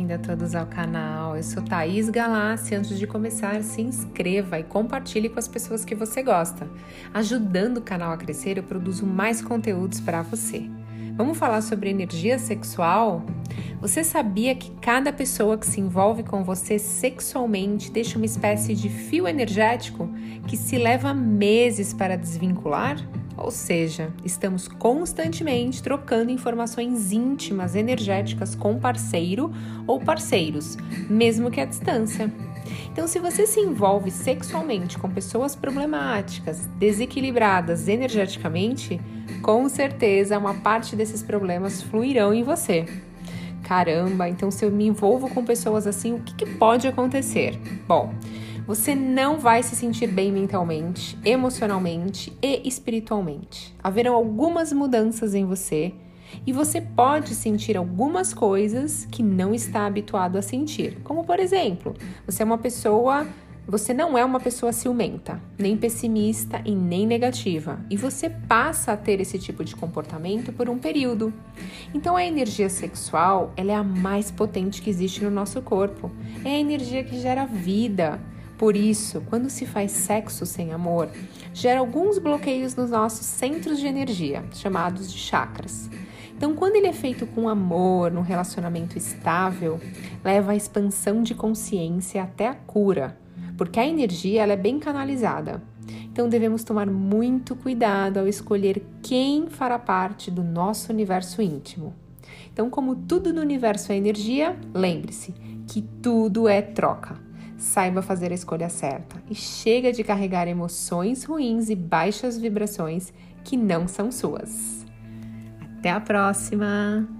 bem-vindo a todos ao canal. Eu sou Thaís Galassi. Antes de começar, se inscreva e compartilhe com as pessoas que você gosta. Ajudando o canal a crescer, eu produzo mais conteúdos para você. Vamos falar sobre energia sexual? Você sabia que cada pessoa que se envolve com você sexualmente deixa uma espécie de fio energético que se leva meses para desvincular? Ou seja, estamos constantemente trocando informações íntimas, energéticas com parceiro ou parceiros, mesmo que à distância. Então, se você se envolve sexualmente com pessoas problemáticas, desequilibradas energeticamente, com certeza uma parte desses problemas fluirão em você. Caramba, então se eu me envolvo com pessoas assim, o que, que pode acontecer? Bom, você não vai se sentir bem mentalmente, emocionalmente e espiritualmente. Haverão algumas mudanças em você e você pode sentir algumas coisas que não está habituado a sentir. Como por exemplo, você é uma pessoa você não é uma pessoa ciumenta, nem pessimista e nem negativa, e você passa a ter esse tipo de comportamento por um período. Então a energia sexual, ela é a mais potente que existe no nosso corpo. É a energia que gera vida. Por isso, quando se faz sexo sem amor, gera alguns bloqueios nos nossos centros de energia, chamados de chakras. Então, quando ele é feito com amor, num relacionamento estável, leva à expansão de consciência até a cura, porque a energia ela é bem canalizada. Então, devemos tomar muito cuidado ao escolher quem fará parte do nosso universo íntimo. Então, como tudo no universo é energia, lembre-se que tudo é troca. Saiba fazer a escolha certa e chega de carregar emoções ruins e baixas vibrações que não são suas. Até a próxima!